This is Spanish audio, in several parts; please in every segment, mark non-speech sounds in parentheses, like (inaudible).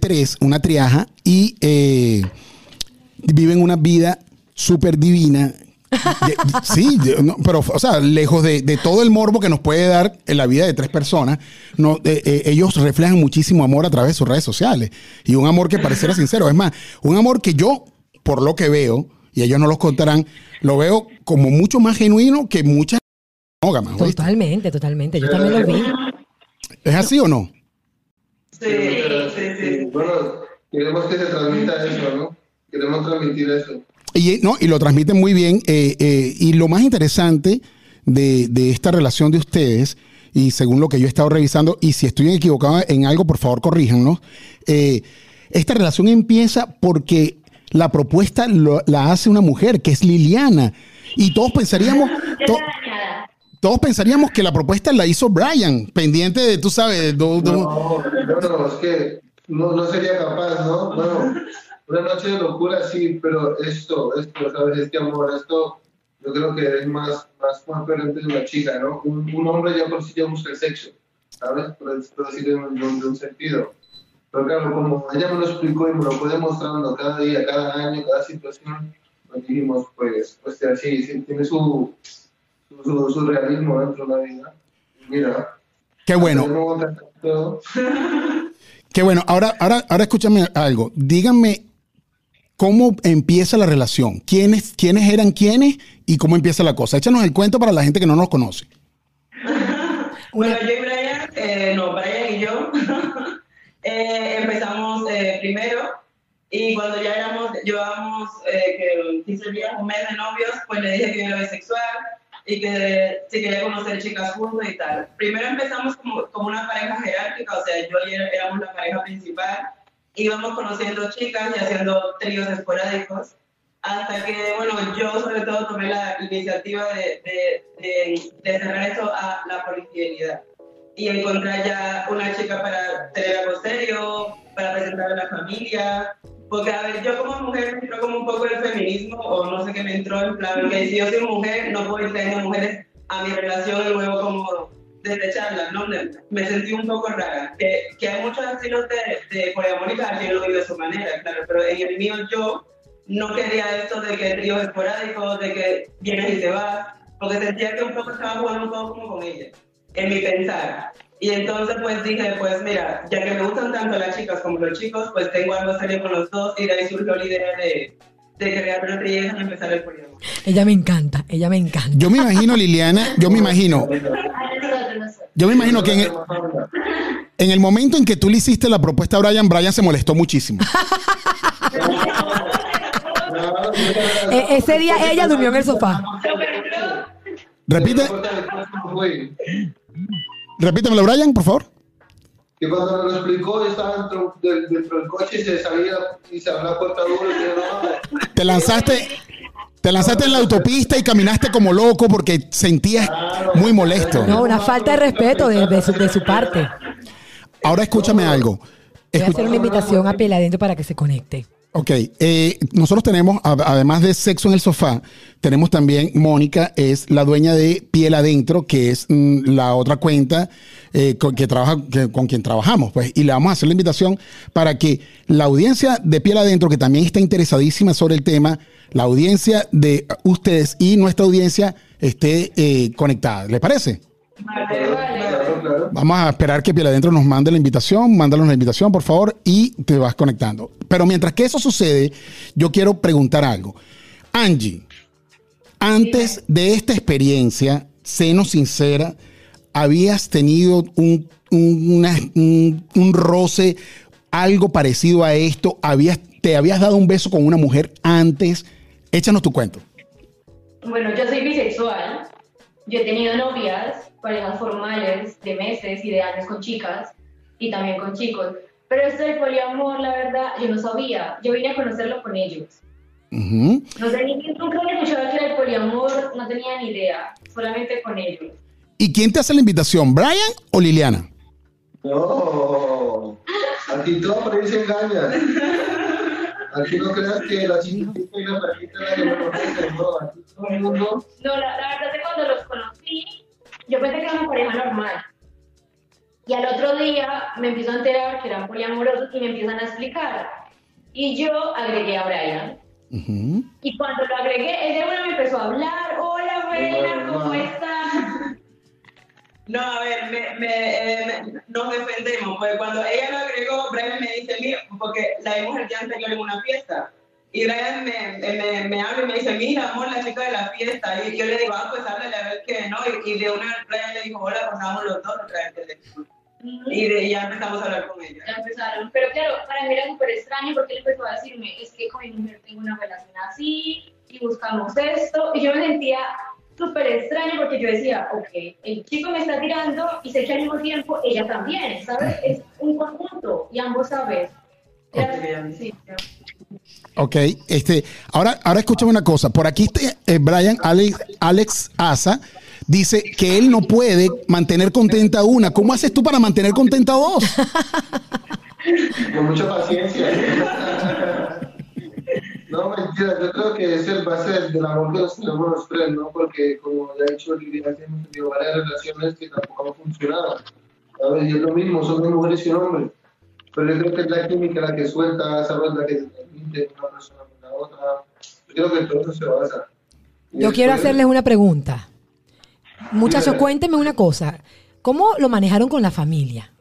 tres, una triaja, y eh, viven una vida súper divina. (laughs) Sí, no, pero, o sea, lejos de, de todo el morbo que nos puede dar en la vida de tres personas, no, eh, eh, ellos reflejan muchísimo amor a través de sus redes sociales. Y un amor que pareciera sincero. Es más, un amor que yo, por lo que veo, y ellos no los contarán, lo veo como mucho más genuino que muchas monógamas. Totalmente, totalmente. Yo también lo vi. ¿Es así o no? Sí, sí, sí. Bueno, queremos que se transmita eso, ¿no? Queremos transmitir eso. Y, no, y lo transmiten muy bien. eh, eh, y lo más interesante de, de esta relación de ustedes, y según lo que yo he estado revisando, y si estoy equivocado en algo, por favor corríjanos, eh, esta relación empieza porque la propuesta lo- la hace una mujer, que es Liliana. Y todos pensaríamos... to- todos pensaríamos que la propuesta la hizo Brian, pendiente de, tú sabes, de- de- No, no, es que no, no sería capaz, ¿no? Bueno, una noche de locura sí, pero esto, esto, ¿sabes? Este amor, esto, yo creo que es más, más coherente de una chica, ¿no? Un, un hombre ya por sí ya busca el sexo, ¿sabes? Por, por decir en un, de un sentido. Pero claro, como ella me lo explicó y me lo fue demostrando cada día, cada año, cada situación, nos dijimos, pues, pues sí, sí, tiene su, su, realismo dentro de la vida. Mira, Qué bueno. (laughs) Qué bueno. Ahora, ahora, ahora escúchame algo. Díganme cómo empieza la relación. ¿Quiénes, quiénes eran quiénes y cómo empieza la cosa? Échanos el cuento para la gente que no nos conoce. (laughs) Bueno, yo y Brian, eh, no, Brian y yo, (laughs) eh, empezamos eh, primero y cuando ya éramos, llevábamos eh, que 15 días, un mes de novios, pues le dije que yo era bisexual y que si quería conocer chicas juntos y tal. Primero empezamos como, como una pareja jerárquica, o sea, yo y él éramos la pareja principal, íbamos conociendo chicas y haciendo tríos esporádicos hasta que, bueno, yo sobre todo tomé la iniciativa de, de, de, de cerrar eso a la polifidelidad y encontrar ya una chica para tener algo serio, para presentar a la familia. Porque, a ver, yo como mujer me entró como un poco el feminismo, o no sé qué me entró, en plan, que si yo soy mujer, no puedo ir mujeres a mi relación y luego como desecharlas, ¿no? Me, me sentí un poco rara. Que, que hay muchos estilos de, de poliamor y cada quien lo vive de su manera, claro, pero en el mío yo no quería esto de que tríos esporádicos, de que vienes y te vas, porque sentía que un poco estaba jugando un poco como con ella, en mi pensar. Y entonces pues dije, pues mira, ya que me gustan tanto las chicas como los chicos, pues tengo algo serio con los dos y de ahí surgió la idea de, de crear una trieja y empezar el poliamor. Ella me encanta, ella me encanta. Yo me imagino, Liliana, yo me imagino, yo me imagino que en el, en el momento en que tú le hiciste la propuesta a Brian, Brian se molestó muchísimo. E- ese día ella durmió en el sofá. Repite, repítemelo, Brian, por favor. Que cuando me lo explicó, estaba dentro del, dentro del coche y se salía y se abrió la puerta duro y no, Te lanzaste, te lanzaste en la autopista y caminaste como loco porque sentías muy molesto. No, una falta de respeto de, de su, de su parte. Ahora escúchame algo. Voy a hacer una invitación a Piel Adentro para que se conecte. Ok, eh, nosotros tenemos, además de Sexo en el Sofá, tenemos también, Mónica es la dueña de Piel Adentro, que es mm, la otra cuenta eh, con, que trabaja, con quien trabajamos, pues, y le vamos a hacer la invitación para que la audiencia de Piel Adentro, que también está interesadísima sobre el tema, la audiencia de ustedes y nuestra audiencia esté eh, conectada. ¿Les parece? Claro, claro. Vamos a esperar que Piel Adentro nos mande la invitación. Mándanos la invitación, por favor, y te vas conectando. Pero mientras que eso sucede, yo quiero preguntar algo. Angie, antes de esta experiencia, seno sincera, ¿habías tenido un, un- una- un- un roce, algo parecido a esto? ¿Habías, ¿Te habías dado un beso con una mujer antes? Échanos tu cuento. Bueno, yo soy bisexual. Yo he tenido novias, parejas formales de meses y de años con chicas y también con chicos. Pero esto del poliamor, la verdad, yo no sabía. Yo vine a conocerlo con ellos. Ujú. No sé, nunca había escuchado que el poliamor, no tenía ni idea. Solamente con ellos. ¿Y quién te hace la invitación, Brian o Liliana? No, aquí todo por ahí se engaña. Aquí no creas que la chiquitita y la es la que me conoce, no, aquí todo el mundo. No, la, la verdad es que cuando los conocí, yo pensé que era una pareja normal. Y al otro día me empiezo a enterar que eran poliamorosos y me empiezan a explicar. Y yo agregué a Brian. Y cuando lo agregué, él de una me empezó a hablar. Hola, Brian, ¿cómo estás? (laughs) No, a ver, me, me, eh, me- nos defendemos, porque cuando ella lo agregó, Brian me dice, mira, porque la vimos el día anterior en una fiesta, y Brian me, me, me habla y me dice, mira, amor, la chica de la fiesta, y yo le digo, ah, pues háblale a ver qué, ¿no? Y, y de una, Brian le dijo, hola, pasamos los dos otra vez teléfono. Y de, ya empezamos a hablar con ella. Ya empezaron. Pero claro, para mí era súper extraño porque él empezó a decirme, es que con mi mujer tengo una relación así y buscamos esto. Y yo me sentía súper extraño porque yo decía, ok, el chico me está tirando y sé que al mismo tiempo ella también, ¿sabes? Es un conjunto y ambos sabes. Era- Ok. sí. Ok, este, ahora, ahora escúchame una cosa. Por aquí este, eh, Brian Alex, Alex Asa dice que él no puede mantener contenta a una. ¿Cómo haces tú para mantener contenta a dos? (laughs) Con mucha paciencia. No, mentira, yo creo que es el base del, del amor que nos tenemos los tres, ¿no? Porque, como ya he dicho, hemos tenido varias relaciones que tampoco han funcionado. ¿Sabes? Y es lo mismo, son dos mujeres y un hombre. Pero yo creo que es la química la que suelta, ¿sabes? La que se transmite una persona con la otra. Yo creo que todo eso se basa. Y Yo quiero hacerles una pregunta. Muchachos, cuéntenme una cosa. ¿Cómo lo manejaron con la familia?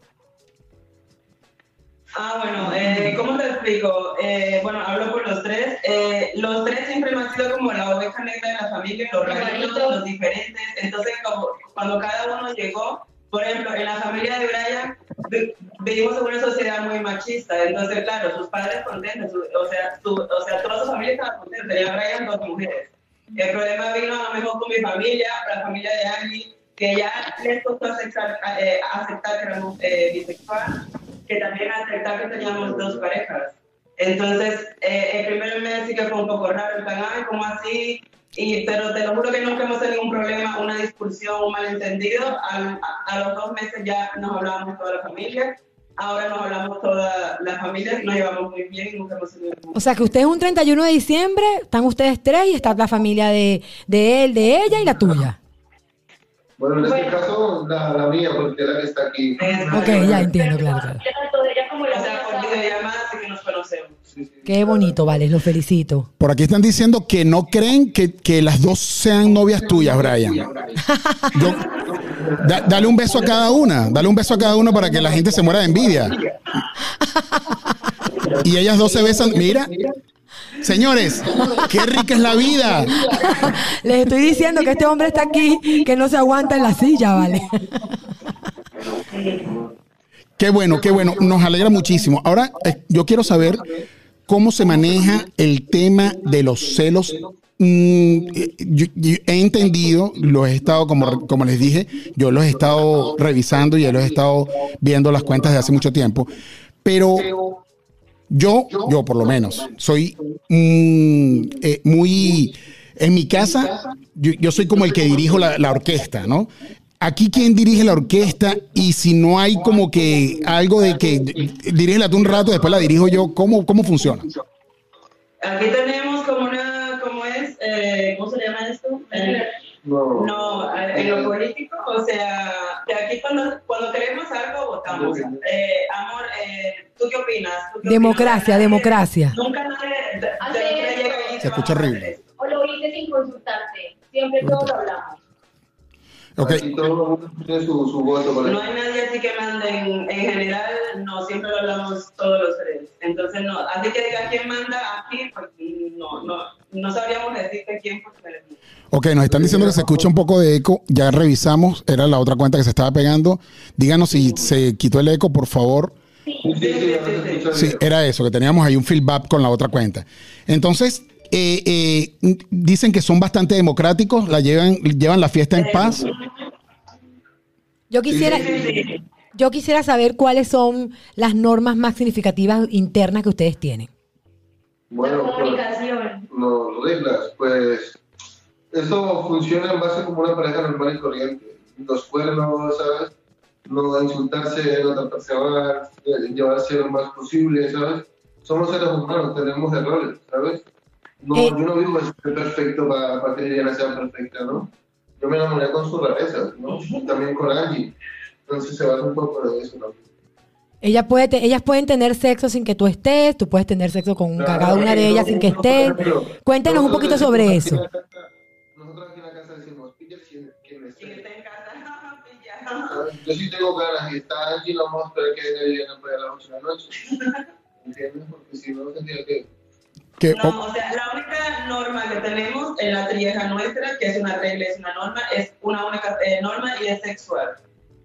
Ah, bueno, eh, ¿cómo te explico? Eh, bueno, hablo por los tres. Eh, los tres siempre me han sido como la oveja negra de la familia, los raritos, los diferentes. Entonces, como cuando cada uno llegó, por ejemplo, en la familia de Brian vi- vivimos en una sociedad muy machista. Entonces, claro, sus padres contentos, o, sea, su- o sea, toda su familia estaba contenta. Tenía Brian dos mujeres. El problema vino a lo mejor con mi familia, la familia de Angie, que ya les costó aceptar, eh, aceptar que éramos eh, bisexual, que también aceptar que teníamos dos parejas. Entonces, eh, el primer mes sí que fue un poco raro, en plan, ay, ¿cómo así? Y, pero te lo juro que nunca hemos tenido un problema, una discusión, un malentendido. Al- a, a los dos meses ya nos hablábamos toda la familia. Ahora nos hablamos toda la familia, nos llevamos muy bien y nunca hemos tenido ningún O sea, que ustedes un 31 de diciembre, están ustedes tres y está la familia de, de él, de ella y la tuya. Bueno, en este Bueno. caso, la, la mía, porque es la que está aquí. Ok, ya entiendo, claro, claro. Qué bonito, vale, los felicito. Por aquí están diciendo que no creen que, que las dos sean novias tuyas, Brian. (laughs) Yo- da- dale un beso a cada una, dale un beso a cada uno para que la gente se muera de envidia. Y ellas dos se besan, mira. Señores, qué rica es la vida. Les estoy diciendo que este hombre está aquí, que no se aguanta en la silla, vale. (laughs) Qué bueno, qué bueno. Nos alegra muchísimo. Ahora, eh, yo quiero saber cómo se maneja el tema de los celos. Mm, he entendido, los he estado, como, como les dije, yo los he estado revisando y los he estado viendo las cuentas de hace mucho tiempo. Pero yo, yo por lo menos, soy mm, eh, muy... En mi casa, yo, soy como el que dirijo la orquesta, ¿no? Aquí, ¿quién dirige la orquesta? Y si no hay como que algo de que dirígela tú un rato, después la dirijo yo, ¿cómo, cómo funciona? Aquí tenemos como una, ¿cómo es? Eh, ¿Cómo se llama esto? Eh, No. No, eh, en lo político, o sea, que aquí cuando, cuando queremos algo votamos. Eh, amor, eh, ¿tú qué opinas? ¿Tú qué Democracia, opinas? democracia. Nunca nadie de, de, de- Se escucha "Vamos a horrible. hacer esto". O lo hice sin consultarte. Siempre todos hablamos. Ok, Aquí todo el mundo tiene su, su voto. por No hay nadie así que mande en, en general, no, siempre lo hablamos todos los tres. Entonces, no, así que diga quién manda aquí, pues, no, no, no sabríamos decirte quién porque ok, nos están diciendo que se escucha un poco de eco. Ya revisamos, era la otra cuenta que se estaba pegando. Díganos si se quitó el eco, por favor. Sí, sí, era eso, que teníamos ahí un feedback con la otra cuenta. Entonces, eh, eh, dicen que son bastante democráticos, la llevan, llevan la fiesta en paz. Yo quisiera, yo quisiera saber cuáles son las normas más significativas internas que ustedes tienen. Bueno, la pues, comunicación. no, reglas, pues eso funciona en base como una pareja normal y corriente. Los cuernos, ¿sabes? No insultarse, no tratarse mal, eh, llevarse lo más posible, ¿sabes? Somos seres humanos, tenemos errores, ¿sabes? No, Eh. yo no vivo ser perfecto para que Liliana sea perfecta, ¿no? Yo me enamoré con sus rarezas, ¿no? También con Angie. Entonces se va un poco de eso, ¿no? Ella puede te- ellas pueden tener sexo sin que tú estés, tú puedes tener sexo con Claro, cada una de ellas sin que estés. ejemplo, Cuéntenos un poquito sobre eso. casa- Nosotros aquí en la casa decimos, pilla quien, quien esté. Quien esté en casa, (laughs) pilla. Yo sí tengo ganas y está allí, lo vamos a esperar que venga Liliana para a las 8 de la noche. (laughs) ¿Entiendes? Porque si no, tendría que... Que, No, o- sea, la única norma que tenemos en la trieja nuestra, que es una regla, es una norma, es una única eh, norma y es sexual.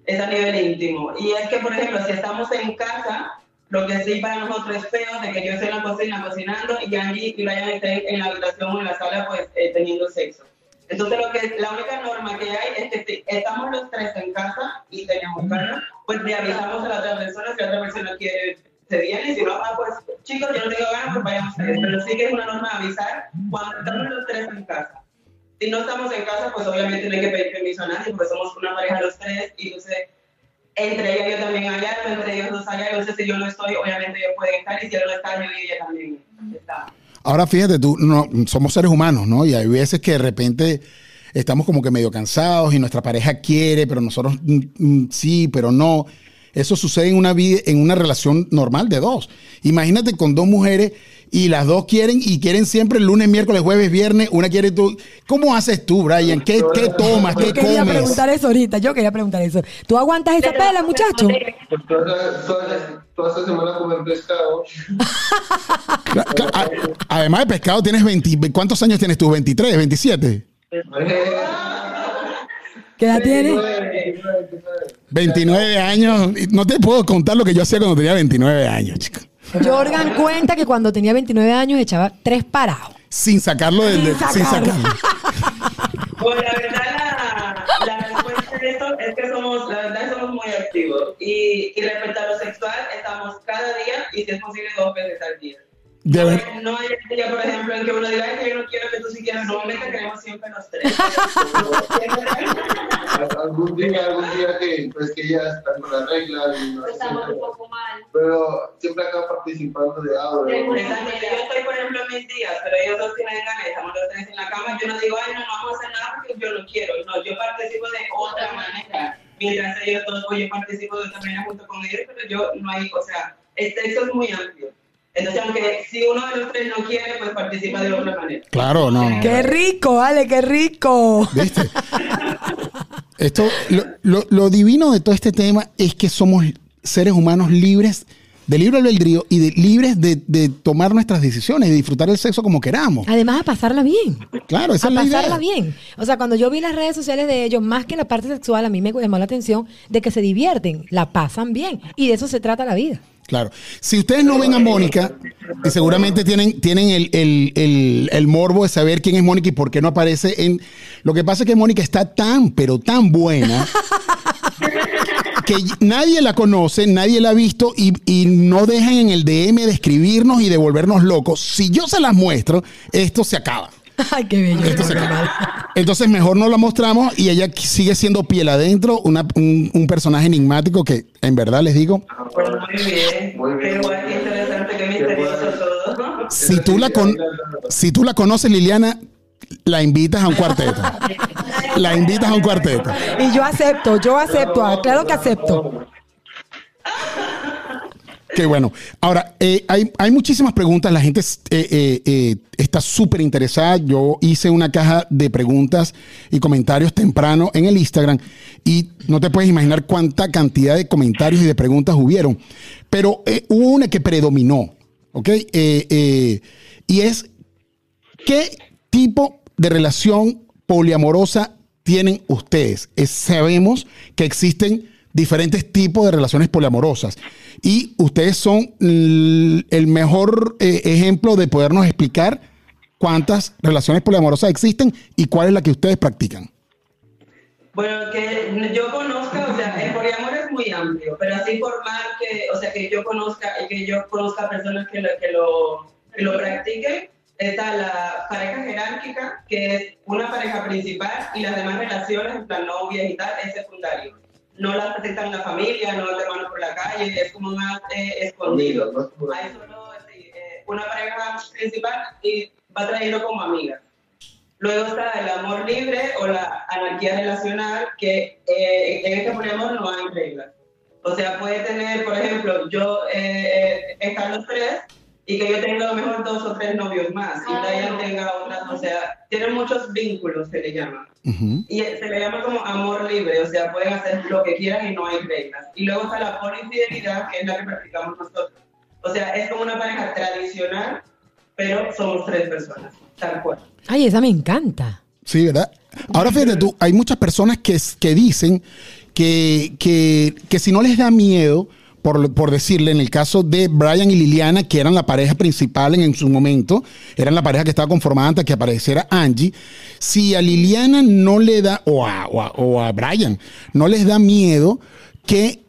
Es a nivel íntimo. Y es que, por ejemplo, si estamos en casa, lo que sí para nosotros es feo de que yo esté en la cocina cocinando y Angie y Brian estén en la habitación o en la sala, pues, eh, teniendo sexo. Entonces, lo que, la única norma que hay es que si estamos los tres en casa y tenemos ganas, pues le avisamos a la otra persona si la otra persona quiere, se viene, y si no, ah, pues chicos, yo no tengo ganas, pues vayamos a Pero sí que es una norma avisar cuando estamos los tres en casa. Si no estamos en casa, pues obviamente no hay que pedir permiso a nadie, porque somos una pareja los tres, y entonces entre ella y yo también hay algo, entre ellos dos hay algo, entonces si yo no estoy, obviamente ellos pueden estar, y si él no está, yo y ella también está. ahora fíjate tú, no, somos seres humanos, ¿no? Y hay veces que de repente estamos como que medio cansados y nuestra pareja quiere, pero nosotros mm, mm, sí, pero no. Eso sucede en una vida, en una relación normal de dos. Imagínate con dos mujeres y las dos quieren y quieren siempre el lunes, miércoles, jueves, viernes. Una quiere tú. ¿Cómo haces tú, Brian? ¿Qué, qué tomas? ¿Qué Yo quería comes? preguntar eso ahorita, yo quería preguntar eso. ¿Tú aguantas esa pela, muchacho? Toda, esta semana comer pescado. Además de pescado, tienes 20. ¿Cuántos años tienes tú? ¿23, 27? ¿Qué edad tienes? 29 años. No te puedo contar lo que yo hacía cuando tenía 29 años, chico. Jorgan cuenta que cuando tenía 29 años echaba tres parados. Sin sacarlo del. Sin sin sacarlo. sacarlo. (laughs) Bueno, la verdad, la, la respuesta de esto es que somos, la verdad, somos muy activos. Y, y respecto a lo sexual, estamos cada día y si es posible dos veces al día. De no, ver- hay- no hay un día, por ejemplo, en que uno diga "Ay, que yo no quiero que tú si quieras. Normalmente queremos siempre los tres. (laughs) algún día, algún día que, pues, que ella está con la regla. Y no Estamos sé, un poco mal. pero siempre acaba participando de algo. Exactamente. Yo estoy, por ejemplo, en mis días, pero ellos dos tienen ganas, estamos los tres en la cama. Yo no digo, ay, no, no vamos a hacer nada porque yo no quiero. No, yo participo de otra manera. Mientras ellos dos, pues yo participo de otra manera junto con ellos, pero yo no hay, o sea, el sexo es muy amplio. Entonces, aunque si uno de los tres no quiere, pues participa de otra manera. Claro, no. no. ¡Qué rico, Ale, qué rico! ¿Viste? Esto, lo, lo- lo divino de todo este tema es que somos seres humanos libres de libre albedrío y de, libres de, de tomar nuestras decisiones, de disfrutar el sexo como queramos. Además, a pasarla bien. Claro, esa a es la idea. pasarla bien. O sea, cuando yo vi las redes sociales de ellos, más que la parte sexual, a mí me llamó la atención de que se divierten, la pasan bien. Y de eso se trata la vida. Claro. Si ustedes no ven a Mónica, y seguramente tienen, tienen el, el- el- el morbo de saber quién es Mónica y por qué no aparece en. Lo que pasa es que Mónica está tan, pero tan buena. (laughs) Que nadie la conoce, nadie la ha visto y, y no dejan en el DM de escribirnos y de volvernos locos. Si yo se las muestro, esto se acaba. (laughs) Ay, qué bello. Entonces mejor no la mostramos y ella sigue siendo piel adentro, una- un, un personaje enigmático que en verdad les digo, Pues muy bien. Muy bien. Qué guay, qué interesante, qué misterioso todo. si tú la, con- si tú la conoces, Liliana, la invitas a un cuarteto. La invitas a un cuarteto. Y yo acepto, yo acepto, ah, claro que acepto. (laughs) Qué bueno. Ahora, eh, hay, hay muchísimas preguntas. La gente eh, eh, está súper interesada. Yo hice una caja de preguntas y comentarios temprano en el Instagram y no te puedes imaginar cuánta cantidad de comentarios y de preguntas hubieron. Pero hubo una que predominó, ¿ok? Y es, ¿qué tipo de relación poliamorosa tienen ustedes? Es- sabemos que existen diferentes tipos de relaciones poliamorosas y ustedes son el mejor eh, ejemplo de podernos explicar cuántas relaciones poliamorosas existen y cuál es la que ustedes practican. Bueno, que yo conozca, o sea, el poliamor es muy amplio, pero así formar que, o sea, que yo conozca y que yo conozca personas que lo, que lo, que lo practiquen, está la pareja jerárquica, que es una pareja principal y las demás relaciones, plan novia y tal, es secundario. No las presentan en la familia, no de hermanos por la calle, es como más eh, escondido. Hay solo sí, eh, una pareja principal y va trayendo como amigas. Luego está el amor libre o la anarquía relacional, que eh, en este poliamor no hay reglas. O sea, puede tener, por ejemplo, yo eh, eh, están los tres y que yo tenga a lo mejor dos o tres novios más y. Brian tenga otras, o sea, tienen muchos vínculos, se le llama. Ujú. Y se le llama como amor libre, o sea, pueden hacer lo que quieran y no hay reglas. Y luego está la polifidelidad, que es la que practicamos nosotros. O sea, es como una pareja tradicional, pero somos tres personas, tal cual. Ay, esa me encanta. Sí, ¿verdad? Ahora fíjate tú, hay muchas personas que, que dicen que, que, que si no les da miedo, por, por decirle, en el caso de Brian y Liliana, que eran la pareja principal en, en su momento, eran la pareja que estaba conformada antes que apareciera Angie, si a Liliana no le da, o a, o a, Brian, no les da miedo que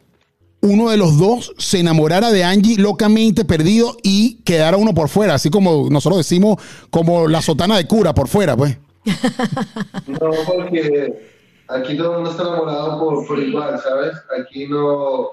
uno de los dos se enamorara de Angie locamente perdido y quedara uno por fuera, así como nosotros decimos, como la sotana de cura por fuera, pues. (laughs) No, porque aquí todo el mundo está enamorado por, por igual, ¿sabes? Aquí no,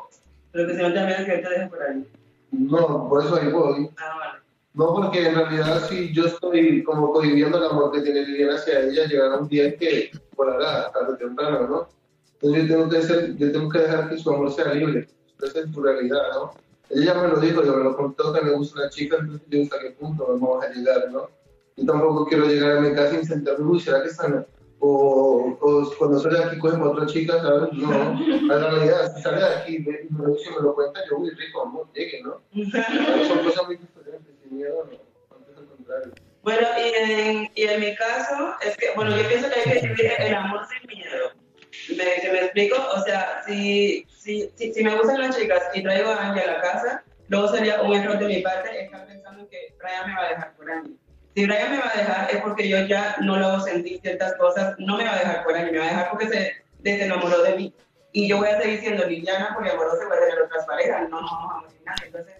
Pero que te amigas, que te dejes por ahí. no, por eso ahí voy. Ah, vale. No, porque en realidad si yo estoy como cohibiendo el amor que tiene Liliana hacia ella, llegará un día en que volará tarde o temprano, ¿no? Entonces yo tengo que, ser, yo tengo que dejar que su amor sea libre. Esa es su realidad, ¿no? Ella ya me lo dijo, yo me lo contó que me gusta una chica, entonces yo hasta qué punto vamos a llegar, ¿no? Yo tampoco quiero llegar a mi casa y sentarme, uy, ¿será que están? O, o cuando sale de aquí cogen a otra chica, ¿sabes? No, la realidad, si sale de aquí y me, me lo dice y me lo cuenta, yo, uy, rico, amor, llegue, ¿no? (laughs) Son cosas muy diferentes, sin miedo, no, antes al contrario. Bueno, y en, y en mi caso, es que, bueno, yo pienso que hay que vivir el amor sin miedo. ¿Me, me explico? O sea, si, si, si, si me gustan las chicas y traigo a Angie a la casa, luego sería un error de mi parte estar pensando que Brian me va a dejar por Angie. Si Brian me va a dejar es porque yo ya no lo sentir ciertas cosas, no me va a dejar por Angie, me va a dejar porque se desenamoró de mí. Y yo voy a seguir siendo Liliana poliamorosa y voy a tener otras parejas, no nos vamos a nadie. Entonces,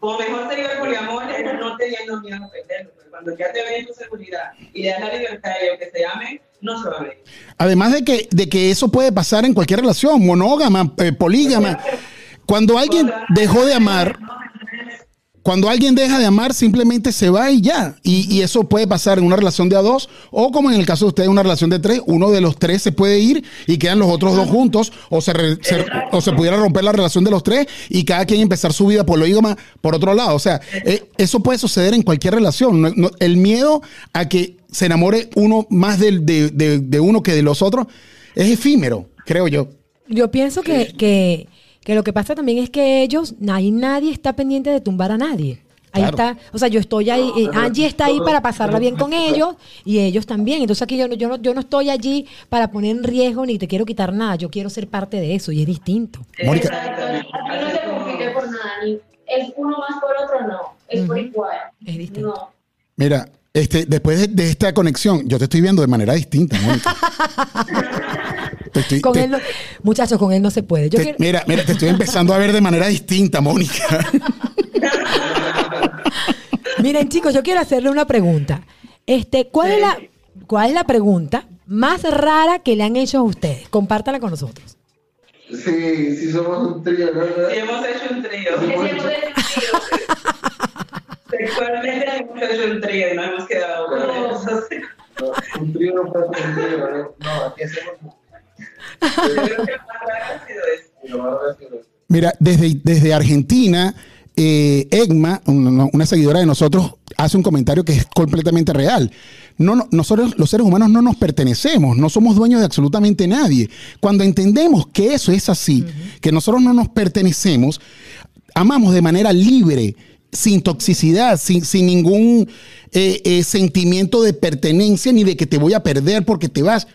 como mejor sería el poliamor es no teniendo miedo a perderlo. Cuando ya te ven en tu seguridad y le das la libertad y que se amen, no se va a ver. Además de que, de que eso puede pasar en cualquier relación, monógama, eh, polígama. Cuando alguien dejó de amar, cuando alguien deja de amar, simplemente se va y ya. Y, y eso puede pasar en una relación de a dos, o como en el caso de ustedes, una relación de tres, uno de los tres se puede ir y quedan los otros dos juntos, o se, re- o se pudiera romper la relación de los tres y cada quien empezar su vida polígama por otro lado. O sea, eh, eso puede suceder en cualquier relación. El miedo a que se enamore uno más del- de, de- de uno que de los otros es efímero, creo yo. Yo pienso que, que, que lo que pasa también es que ellos, ahí nadie está pendiente de tumbar a nadie. Ahí Claro. está, o sea, yo estoy ahí, eh, Angie está ahí para pasarla bien con ellos y ellos también. Entonces aquí yo, no- yo, no, yo no estoy allí para poner en riesgo ni te quiero quitar nada, yo quiero ser parte de eso y es distinto. Mónica. Exactamente. Aquí no se compite por nada, ni es uno más por otro, no. Es por Ujú. igual. Es distinto. No. Mira, este, después de, de esta conexión, yo te estoy viendo de manera distinta, Mónica. (laughs) Te estoy- Con te- él no- muchachos, con él no se puede. Yo te- quiero- mira, mira, te estoy empezando a ver de manera distinta, Mónica. (laughs) Miren, chicos, yo quiero hacerle una pregunta. Este, ¿cuál es la cuál es la pregunta más rara que le han hecho a ustedes? Compártala con nosotros. Sí, sí somos un trío, ¿no? Hemos hecho un trío. Es hemos decidido. (laughs) Sexualmente hemos hecho un trío y no hemos quedado con eso. sí. No, un trío no puede ser un trío, ¿no? No, aquí hacemos... Yo creo que lo más raro ha sido eso. Y lo más raro ha sido esto. Mira, desde, desde Argentina, eh, Egma, una, una seguidora de nosotros, hace un comentario que es completamente real. No, no- nosotros los seres humanos no nos pertenecemos, no somos dueños de absolutamente nadie. Cuando entendemos que eso es así, que nosotros no nos pertenecemos, amamos de manera libre, sin toxicidad, sin, sin ningún eh, eh, sentimiento de pertenencia ni de que te voy a perder porque te vas.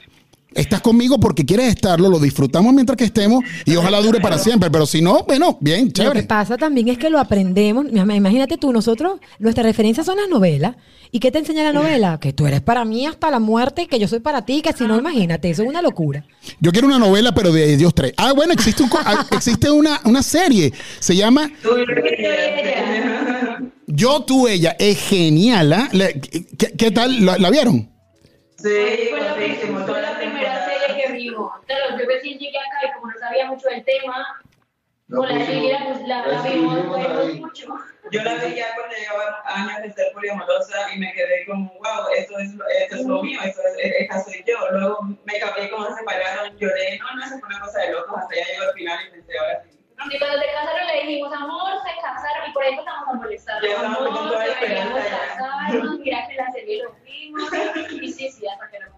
Estás conmigo porque quieres estarlo, lo disfrutamos mientras que estemos y ojalá dure para siempre. Pero si no, bueno, bien, Lo que chévere. pasa también es que lo aprendemos. Ima- Imagínate tú, nosotros, nuestra referencia son las novelas. ¿Y qué te enseña la novela? Que tú eres para mí hasta la muerte que yo soy para ti, que si no, imagínate, eso es una locura. Yo quiero una novela, pero de Dios tres. Ah, bueno, existe, un ah, existe una, una serie. Se llama Tú y ella. Yo, tú, ella. Es genial. ¿ah? Le- ¿Qué, qué tal? ¿La, la vieron? Sí, Fue la, guapísimo, fue toda la Claro, yo recién llegué acá y como no sabía mucho del tema, Con la pusimos- Lili la, la, vimos, vimos mucho. Yo la vi ya cuando llevaba años de ser poliamorosa y me quedé como, wow, esto es, esto es lo mío, esto es, esta soy yo. Luego me cambié como se separaron, lloré, no, no, eso fue una cosa de locos, hasta ya llegó al final y pensé, ahora sí. Y cuando se casaron le dijimos, amor, se casaron, y por. Ya estamos amor, con toda la deberíamos esperanza ya. casarnos, mira que la serie lo vimos, y sí, sí, hasta que. Mira-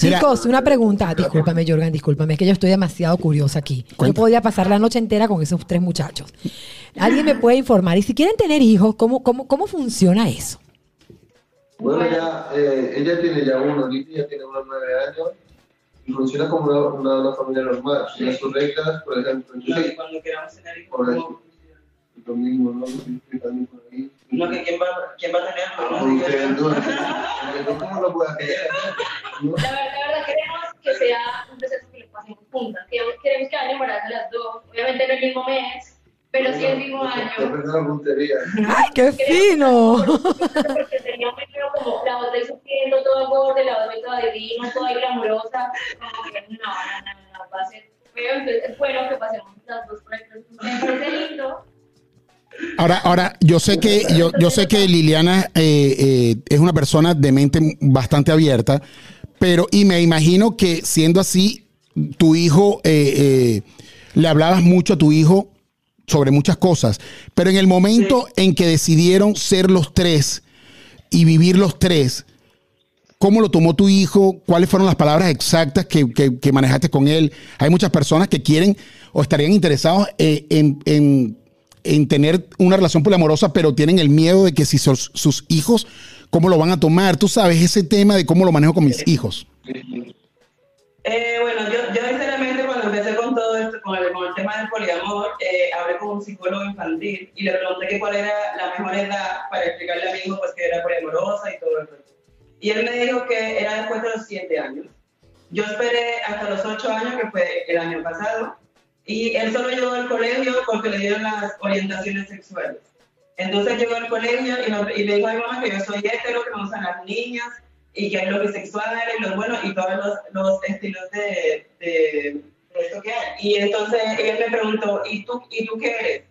Chicos, una pregunta. Discúlpame, Jorgan, discúlpame, es que yo estoy demasiado curiosa aquí. Yo podría pasar la noche entera con esos tres muchachos. ¿Alguien me puede informar? Y si quieren tener hijos, ¿cómo, cómo, cómo funciona eso? Bueno, ya, eh, ella tiene ya uno, Lili ya tiene unos nueve años y funciona como una, una, una familia normal. Tiene sus reglas, por ejemplo, cuando queramos tener hijos, Por ¿cómo eso. lo mismo, ¿no? También por ahí. No, que quién va, quién va a tener, Ah, no, no, ¿no? ¿Cómo lo puedo hacer? ¿no? La verdad, la verdad queremos que sea un proceso que lo pasemos juntas. Queremos, queremos que hayan embarazo las dos. Obviamente no el mismo mes, pero sí el mismo año. ¡Ay, qué fino! Porque tenía primero como la otra y sufriendo todo gorda, la otra y toda divina, toda glamurosa. Como Ahora, ahora, yo sé que, yo, yo sé que Liliana eh, eh, es una persona de mente bastante abierta, pero, y me imagino que siendo así, tu hijo, eh, eh, le hablabas mucho a tu hijo sobre muchas cosas, pero en el momento en que decidieron ser los tres y vivir los tres, ¿Cómo lo tomó tu hijo? ¿Cuáles fueron las palabras exactas que, que- que manejaste con él? Hay muchas personas que quieren o estarían interesados eh, en, en- en tener una relación poliamorosa, pero tienen el miedo de que si sus, sus hijos, ¿cómo lo van a tomar? Tú sabes ese tema de cómo lo manejo con mis hijos. Eh, bueno, yo, yo sinceramente cuando empecé con todo esto, con el, con el tema del poliamor, eh, hablé con un psicólogo infantil y le pregunté que cuál era la mejor edad para explicarle a mi hijo pues, que era poliamorosa y todo eso. Y él me dijo que era después de los siete años. Yo esperé hasta los ocho años, que fue el año pasado, y él solo llegó al colegio porque le dieron las orientaciones sexuales. Entonces llegó al colegio y, y le dijo a mi mamá que yo soy hetero, que me gustan las niñas y que es lo bisexual y lo bueno y todos los, los estilos de, de, de esto que hay. Y entonces él me preguntó, ¿y tú, ¿y tú qué eres?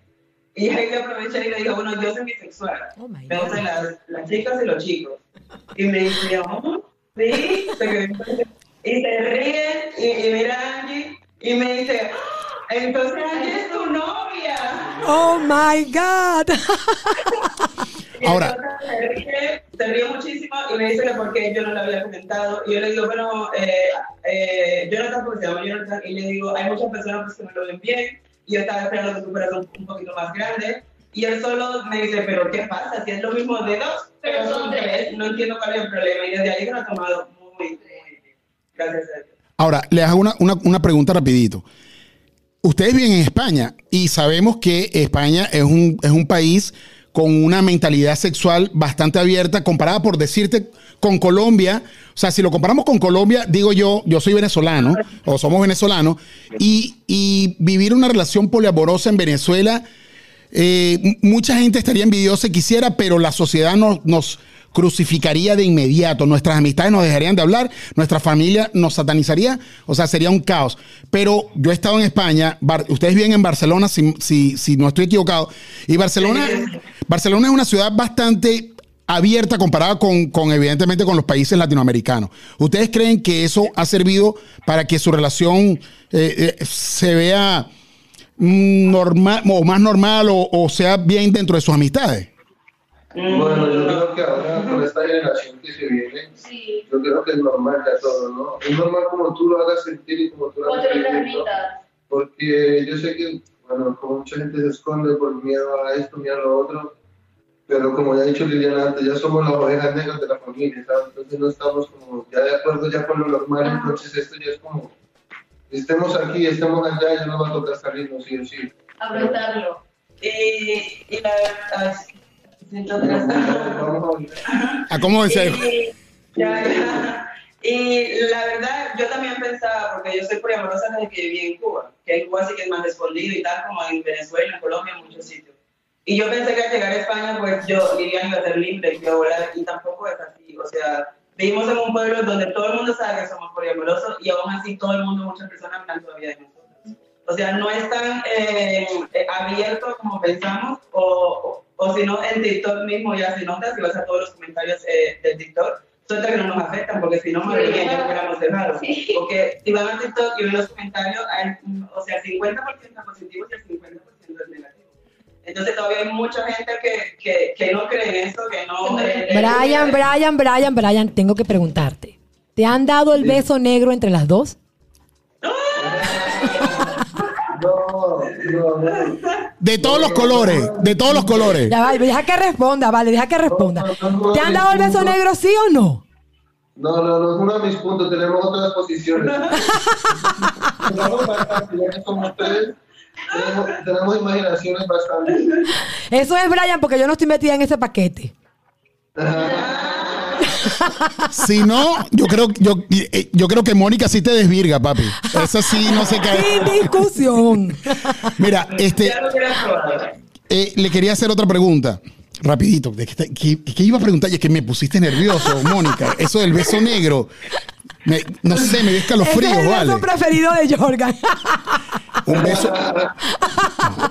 Y ahí le aproveché y le dije, bueno, yo soy bisexual. Oh Me gustan las, las chicas y los chicos. Y me dice, oh, sí, y se ríe y, y mira a Angie y me dice, "Ah, entonces Angie es tu novia. ¡Oh, my God! Y (laughs) Ahora- Se ríe, se ríe muchísimo y me dice que por qué yo no lo había comentado. Y yo le digo, bueno, eh, eh, Jonathan, porque se llama Jonathan, y le digo, hay muchas personas pues, que me lo ven bien, y yo estaba esperando que tú fueras un, un poquito más grande. Y él solo me dice, pero ¿qué pasa? Si es lo mismo de dos, pero son tres, no entiendo cuál es el problema. Y desde ahí se lo ha tomado muy, muy bien. Gracias a Dios. Ahora, le hago una, una- una pregunta rapidito. Ustedes viven en España y sabemos que España es un, es un país con una mentalidad sexual bastante abierta comparada por decirte con Colombia. O sea, si lo comparamos con Colombia, digo yo, yo soy venezolano o somos venezolanos y, y vivir una relación poliamorosa en Venezuela, eh, mucha gente estaría envidiosa y quisiera, pero la sociedad nos, nos crucificaría de inmediato. Nuestras amistades nos dejarían de hablar, nuestra familia nos satanizaría, o sea, sería un caos. Pero yo he estado en España, Bar- ustedes viven en Barcelona, si, si, si no estoy equivocado, y Barcelona, Barcelona es una ciudad bastante abierta comparada con, con, evidentemente con los países latinoamericanos. ¿Ustedes creen que eso ha servido para que su relación eh, eh, se vea normal o más normal o, o sea bien dentro de sus amistades? Bueno, yo creo que ahora con esta generación que se viene, Sí. yo creo que es normal ya todo, ¿no? Es normal como tú lo hagas sentir y como tú lo hagas vivir, ¿no? Porque yo sé que, bueno, como mucha gente se esconde por miedo a esto, miedo a lo otro, pero como ya ha dicho Liliana antes, ya somos las ovejas negras de la familia, ¿sabes? Entonces no estamos como ya de acuerdo ya con lo normal, Ajá. entonces esto ya es como, estemos aquí, estemos allá, ya nos va a tocar salirnos sí o sí. Afrontarlo. Y, y la verdad. A ver. ¿A cómo dice? Y, la verdad, yo también pensaba, porque yo soy poliamorosa desde que viví en Cuba, que en Cuba sí que es más escondido y tal, como en Venezuela, en Colombia, en muchos sitios. Y yo pensé que al llegar a España, pues yo Lilian iba a ser libre, que volar, y tampoco es así. O sea, vivimos en un pueblo donde todo el mundo sabe que somos poliamorosos y aún así todo el mundo, muchas personas hablan todavía de nosotros. O sea, no es tan eh, eh, abierto como pensamos, o, o, si no, en TikTok mismo ya se nota, si vas a todos los comentarios eh, del TikTok, son que no nos afectan, porque si no, madre mía, ya hubiéramos cerrado. Sí. Porque si van a TikTok y ven los comentarios, hay, o sea, 50% positivos y el 50% es negativo. Entonces todavía hay mucha gente que, que, que no cree en eso, que no... eh, Brian, Brian, Brian, Brian, tengo que preguntarte. ¿Te han dado el beso negro entre las dos? No, (laughs) no, no. De todos los colores, de todos los colores. Ya vale, deja que responda, vale, deja que responda. ¿Te han dado el beso negro, sí o no? No, no, no es uno de mis puntos, tenemos otras posiciones. tenemos tenemos imaginaciones bastante. Eso es Brian, porque yo no estoy metida en ese paquete. Si no, yo creo, yo, eh, yo creo que Mónica sí te desvirga, papi. Esa sí no se Sin cae. discusión. Mira, este, eh, le quería hacer otra pregunta. Rapidito. ¿De qué, qué- qué iba a preguntar? Y es que me pusiste nervioso, Mónica. Eso del beso negro. Me- no sé, me dio Ese es escalofríos, el vale. beso preferido de Jorgan. Un beso.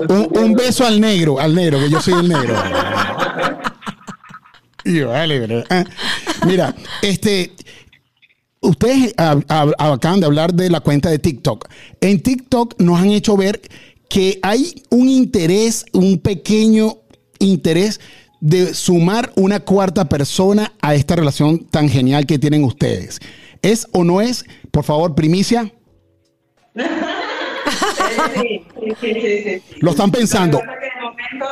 Un, un beso al negro, al negro, que yo soy el negro. Y vale, pero, ah. Mira, este. Ustedes acaban de hablar de la cuenta de TikTok. En TikTok nos han hecho ver que hay un interés, un pequeño interés de sumar una cuarta persona a esta relación tan genial que tienen ustedes. ¿Es o no es? Por favor, primicia. Sí, sí, sí, sí, sí. Lo están pensando. Lo que pasa es que de momento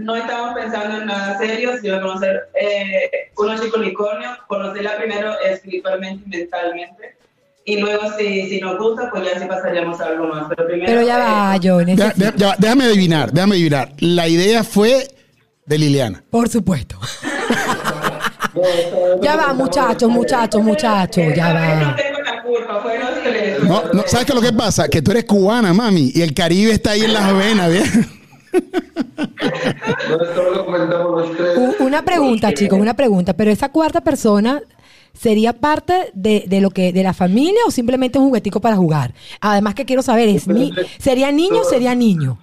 no estamos pensando en nada serio, sino conocer eh, unos chicos unicornios, conocerla primero espiritualmente y mentalmente. Y luego, si, si nos gusta, pues ya sí pasaríamos a algo más. Pero primero. Pero ya eh, va, yo ya va, déjame adivinar, déjame adivinar. La idea fue de Liliana. Por supuesto. (laughs) Ya va, muchachos, muchachos, muchachos, ya No va. tengo la culpa, fue los que le No, no, ¿Sabes qué es lo que pasa? Que tú eres cubana, mami, y el Caribe está ahí en las venas, ¿bien? Los tres. Una pregunta, chicos, una pregunta. Pero esa cuarta persona sería parte de, de lo que de la familia o simplemente un juguetico para jugar. Además que quiero saber, ¿es ni- sería niño o sería niño?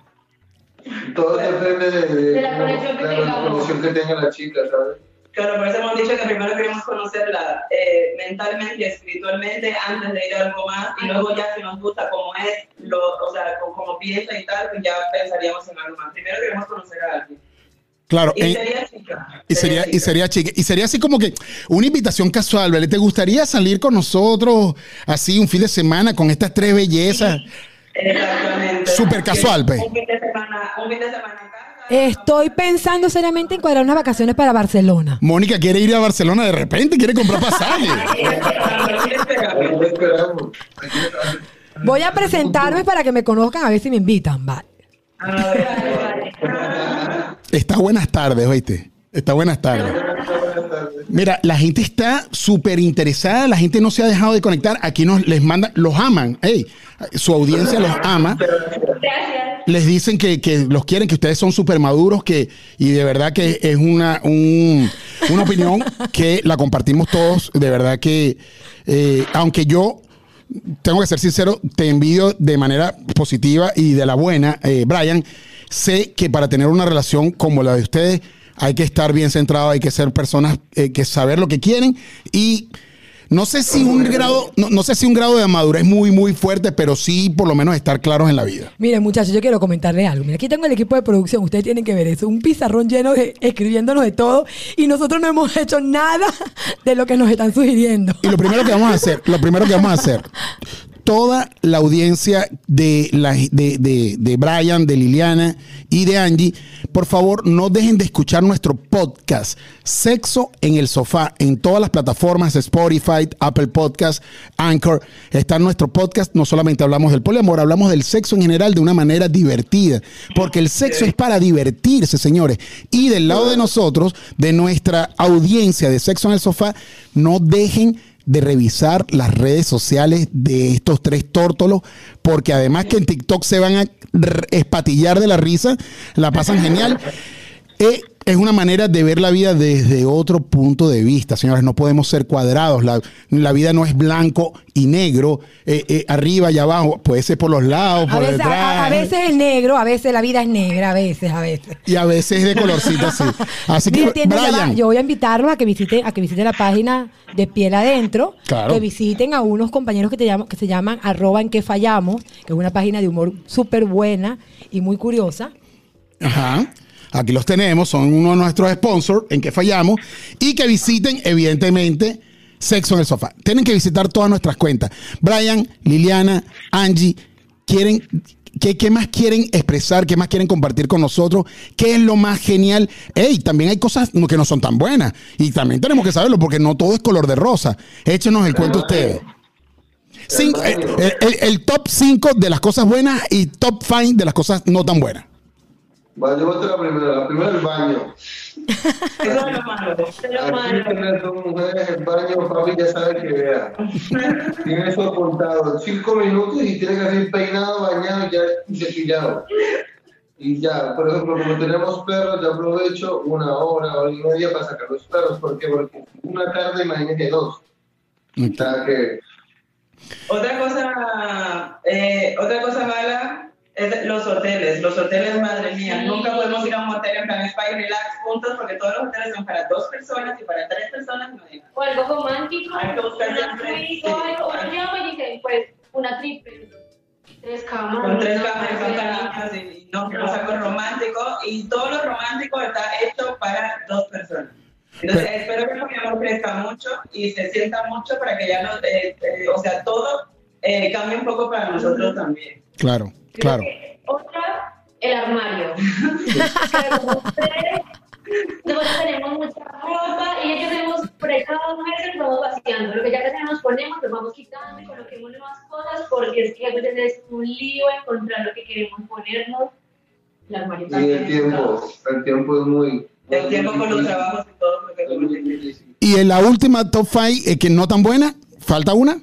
Todo depende de, De la de conexión que tenga la chica, ¿sabes? Claro, por eso hemos dicho que primero queremos conocerla eh, mentalmente y espiritualmente antes de ir a algo más y luego ya si nos gusta cómo es, lo, o sea, como piensa y tal, pues ya pensaríamos en algo más. Primero queremos conocer a alguien. Claro, Y eh, sería chica. y sería, y chica. sería chica. Y sería así como que una invitación casual, ¿vale? ¿Te gustaría salir con nosotros así un fin de semana con estas tres bellezas? Exactamente. Súper casual, pues. Un fin de semana, un fin de semana casa. Estoy pensando seriamente en cuadrar unas vacaciones para Barcelona. Mónica quiere ir a Barcelona de repente, quiere comprar pasaje. Voy a presentarme para que me conozcan a ver si me invitan. Vale. Está buenas tardes, oíste. Está buenas tardes. Mira, la gente está súper interesada, la gente no se ha dejado de conectar. Aquí nos les mandan, los aman, ey, su audiencia los ama. Gracias. Les dicen que, que los quieren, que ustedes son súper maduros, que, y de verdad que es una, un- una opinión que la compartimos todos. De verdad que, eh, aunque yo tengo que ser sincero, te envidio de manera positiva y de la buena, eh, Brian. Sé que para tener una relación como la de ustedes hay que estar bien centrado, hay que ser personas eh, que saber lo que quieren y no sé si un grado, no, no sé si un grado de madurez muy muy fuerte, pero sí por lo menos estar claros en la vida. Miren, muchachos, yo quiero comentarles algo. Mira, aquí tengo el equipo de producción. Ustedes tienen que ver eso. Un pizarrón lleno de escribiéndonos de todo. Y nosotros no hemos (laughs) hecho nada de lo que nos están sugiriendo. Y lo primero que vamos a hacer, lo primero que vamos a hacer, toda la audiencia de, de, de, Brian, de Liliana y de Angie, por favor no dejen de escuchar nuestro podcast, Sexo en el Sofá, en todas las plataformas, Spotify, Apple Podcast, Anchor, está nuestro podcast, no solamente hablamos del poliamor, hablamos del sexo en general de una manera divertida, porque el sexo es para divertirse, señores. Y del lado de nosotros, de nuestra audiencia de Sexo en el Sofá, no dejen de revisar las redes sociales de estos tres tórtolos, porque además que en TikTok se van a espatillar de la risa, la pasan genial. (laughs) Eh, es una manera de ver la vida desde otro punto de vista, señores. No podemos ser cuadrados. La, la vida no es blanco y negro, eh, eh, arriba y abajo. Puede ser por los lados, A por veces, detrás. a, a veces es negro, a veces la vida es negra, a veces, a veces. Y a veces es de colorcito así. (laughs) Así que, Brian, yo voy a invitarlos a que visiten, a que visiten la página de Piel Adentro, Claro. que visiten a unos compañeros que te llaman, que se llaman arroba en que fallamos, que es una página de humor súper buena y muy curiosa. Ajá. Aquí los tenemos, son uno de nuestros sponsors en que fallamos. Y que visiten, evidentemente, Sexo en el Sofá. Tienen que visitar todas nuestras cuentas. Brian, Liliana, Angie, quieren. ¿Qué, qué más quieren expresar? ¿Qué más quieren compartir con nosotros? ¿Qué es lo más genial? Ey, también hay cosas que no son tan buenas. Y también tenemos que saberlo porque no todo es color de rosa. Échenos el cuento ustedes. Cinco- el, el- el top 5 de las cosas buenas y top 5 de las cosas no tan buenas. Yo voy a hacer la primera. La primera el baño. Eso es lo malo. Es lo Aquí malo. tener dos mujeres en baño, papi ya sabe que vea. Tiene eso apuntado. Cinco minutos y tiene que ser peinado, bañado ya, y cepillado. Y ya, por ejemplo, como tenemos perros, yo aprovecho una hora, hora y media para sacar los perros. ¿Por qué? Porque una tarde, imagínate dos. O sea que Otra cosa, eh, otra cosa mala es los hoteles. Los hoteles, madre mía, Sí. nunca podemos ir a un hotel en plan spa y relax juntos porque todos los hoteles son para dos personas y para tres personas no hay. O algo romántico, Hay que buscar una siempre, suite sí. o algo. Dice, pues, una triple, tres camas. Con tres canitas y y no, que no es algo romántico y todo lo romántico está hecho para dos personas. Entonces, espero que mi amor crezca mucho y se sienta mucho para que ya no, eh, eh, o sea, todo eh, cambie un poco para nosotros también. Claro, Creo claro. Otra, el armario. (laughs) Nosotros tenemos mucha ropa y ya que tenemos por ahí cada dos meses nos vamos vaciando. Lo que ya que tenemos ponemos, nos vamos quitando y coloquemos nuevas cosas porque es que a veces es un lío encontrar lo que queremos ponernos. El armario Y el tiempo, el tiempo es muy... El tiempo con los trabajos y todo lo que Es muy difícil. Y en la última top 5, que no tan buena, falta una.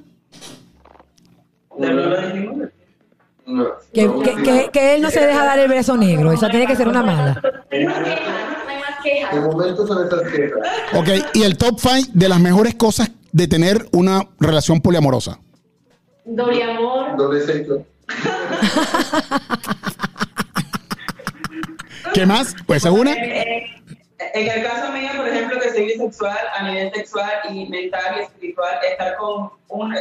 Que, no, que- que- que él no se deja dar el beso negro. Esa tiene que ser una mala. Hay más quejas, hay más De momento son estas quejas. Ok, y el top 5 de las mejores cosas de tener una relación poliamorosa. Doble amor. Doble sexo. ¿Qué más? Pues esa es una. Eh, eh, En el caso mío, por ejemplo, que soy bisexual a nivel sexual y mental y espiritual, estar con, un, eh,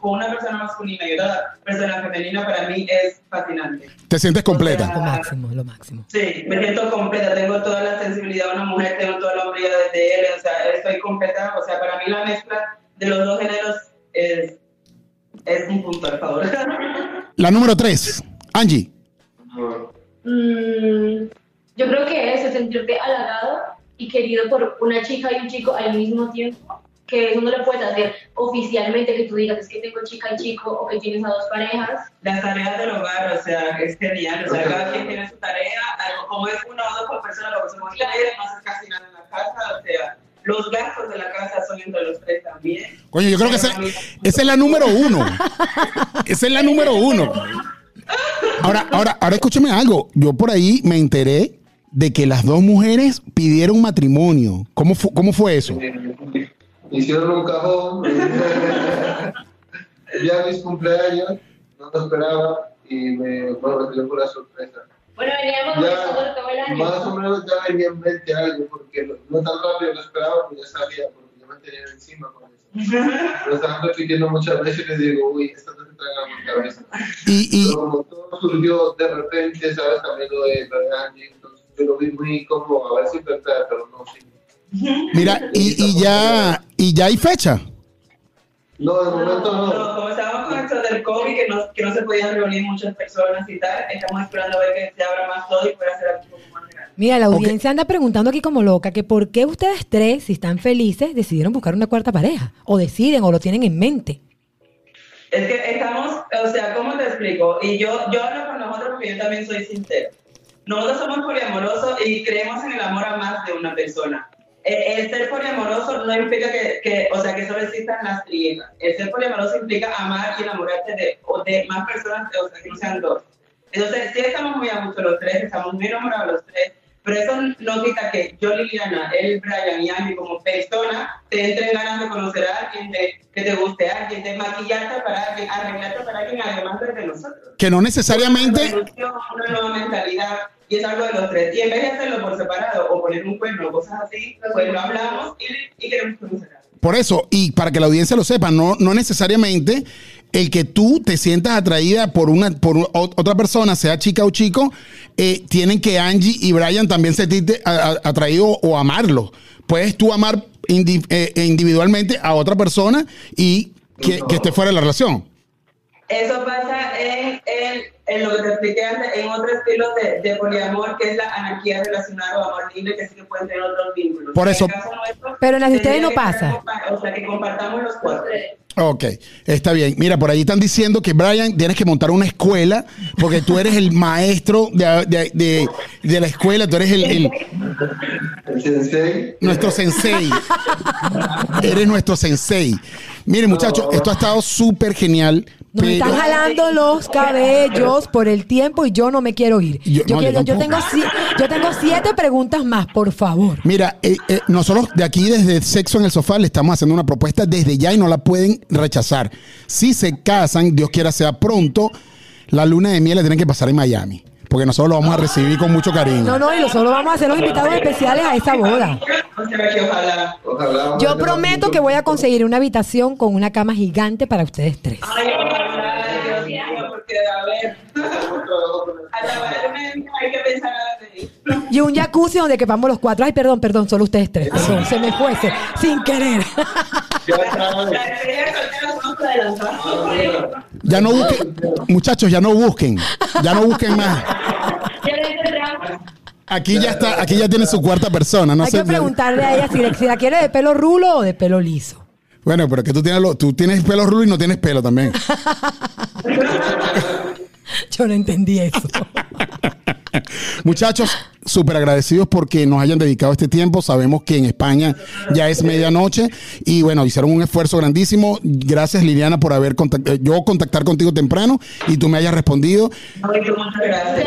con una persona masculina y otra persona femenina para mí es fascinante. Te sientes Lo completa. máximo, lo máximo. Sí, me siento completa, tengo toda la sensibilidad de una mujer, tengo toda la hombría desde él, o sea, estoy completa, o sea, para mí la mezcla de los dos géneros es, es un punto, por favor. La número 3, Angie. Mm, yo creo que es el sentirte halagado y querido por una chica y un chico al mismo tiempo, que eso no lo puedes hacer oficialmente, que tú digas es que tengo chica y chico o que tienes a dos parejas. Las tareas del hogar, o sea, es genial, o sea, cada quien tiene su tarea, como es uno o dos por persona, lo que somos líderes, no haces casi nada en la casa, o sea, los gastos de la casa son entre los tres también. Coño, yo creo que esa, esa es la número uno. Esa es la número uno. (laughs) Ahora, ahora, ahora escúcheme algo. Yo por ahí me enteré de que las dos mujeres pidieron matrimonio. ¿Cómo, fu- cómo fue eso? Hicieron un cajón. (laughs) ya mis cumpleaños, no lo esperaba y me, bueno, me dio por la sorpresa. Bueno, veníamos Ya, todo el año. más o menos ya venía en mente algo, porque no, no tan rápido lo esperaba, pero ya sabía, porque yo me tenía encima con eso. Lo estaban repitiendo muchas veces y les digo, uy, esto no se traga a mi cabeza. Y, y Pero como todo surgió de repente, ¿sabes? También lo de, lo de Angie, entonces yo lo vi muy como, a ver si verdad, pero no, sí. mira, (laughs) y, y ya, y ya hay fecha. No, de momento No, no. como estábamos con esto del COVID, que no, que no se podían reunir muchas personas y tal, estamos esperando a ver que se abra más todo y pueda hacer algo más grande. Mira, la audiencia anda preguntando aquí como loca que por qué ustedes tres, si están felices, decidieron buscar una cuarta pareja. O deciden o lo tienen en mente. Es que estamos, o sea, ¿cómo te explico? Y yo, yo hablo con nosotros porque yo también soy sincero. Nosotros somos poliamorosos y creemos en el amor a más de una persona. Eh, El ser poliamoroso no implica que, que, o sea, que solo existan las triegas. El ser poliamoroso implica amar y enamorarte de, o de más personas, o sea, que no sean dos. Entonces, sí estamos muy a gusto los tres, estamos muy enamorados los tres, Pero eso no quita que yo, Liliana, él, Brian y Andy como persona te entren ganas de conocer a alguien, de, que te guste a alguien, de maquillarte para alguien, arreglarte para alguien, además de nosotros. Que no necesariamente... Una nueva mentalidad y es algo de los tres. Y en vez de hacerlo por separado o poner un cuerno o cosas así, pues lo hablamos y, y queremos conocer. Por eso, y para que la audiencia lo sepa, no, no necesariamente el que tú te sientas atraída por una por otra persona, sea chica o chico, eh, tienen que Angie y Brian también sentirte atraído o amarlo. Puedes tú amar eh, individualmente a otra persona y que, esté fuera de la relación. Eso pasa en, en, lo que te expliqué antes, en otro estilo de, de, poliamor, que es la anarquía relacionada o amor libre, que sí que pueden tener otros vínculos. Por eso. pero en las de ustedes no pasa. o sea, que compartamos los cuatro. Ok, está bien. Mira, por ahí están diciendo que Brian tienes que montar una escuela porque tú eres el maestro de, de, de, la escuela, tú eres el, el, el sensei. Nuestro sensei. eres nuestro sensei. Miren, muchachos, esto ha estado súper genial. Me están jalando los cabellos por el tiempo y yo no me quiero ir. Yo, tengo, yo tengo siete preguntas más, por favor. Mira, eh, eh, nosotros de aquí desde Sexo en el Sofá le estamos haciendo una propuesta desde ya y no la pueden rechazar. Si se casan, Dios quiera sea pronto, la luna de miel la tienen que pasar en Miami porque nosotros lo vamos a recibir con mucho cariño. No, no, y nosotros vamos a hacer los invitados especiales a esa boda. Yo prometo que voy a conseguir una habitación con una cama gigante para ustedes tres. Ay, porque a ver. hay que pensar y un jacuzzi donde quepamos los cuatro. Ay, perdón, perdón, solo ustedes tres. Perdón, se me fuese, sin querer. Ya no busquen, muchachos, ya no busquen. Ya no busquen más. Aquí ya está, aquí ya tiene su cuarta persona. No Hay que preguntarle a ella si, la quiere de pelo rulo o de pelo liso. Bueno, pero es que tú tienes, tú tienes pelo rulo y no tienes pelo también. (laughs) Yo no entendí eso. (laughs) Muchachos, súper agradecidos porque nos hayan dedicado este tiempo. Sabemos que en España ya es medianoche y bueno, hicieron un esfuerzo grandísimo. Gracias Liliana por haber contactado, yo contactar contigo temprano y tú me hayas respondido. muchas gracias.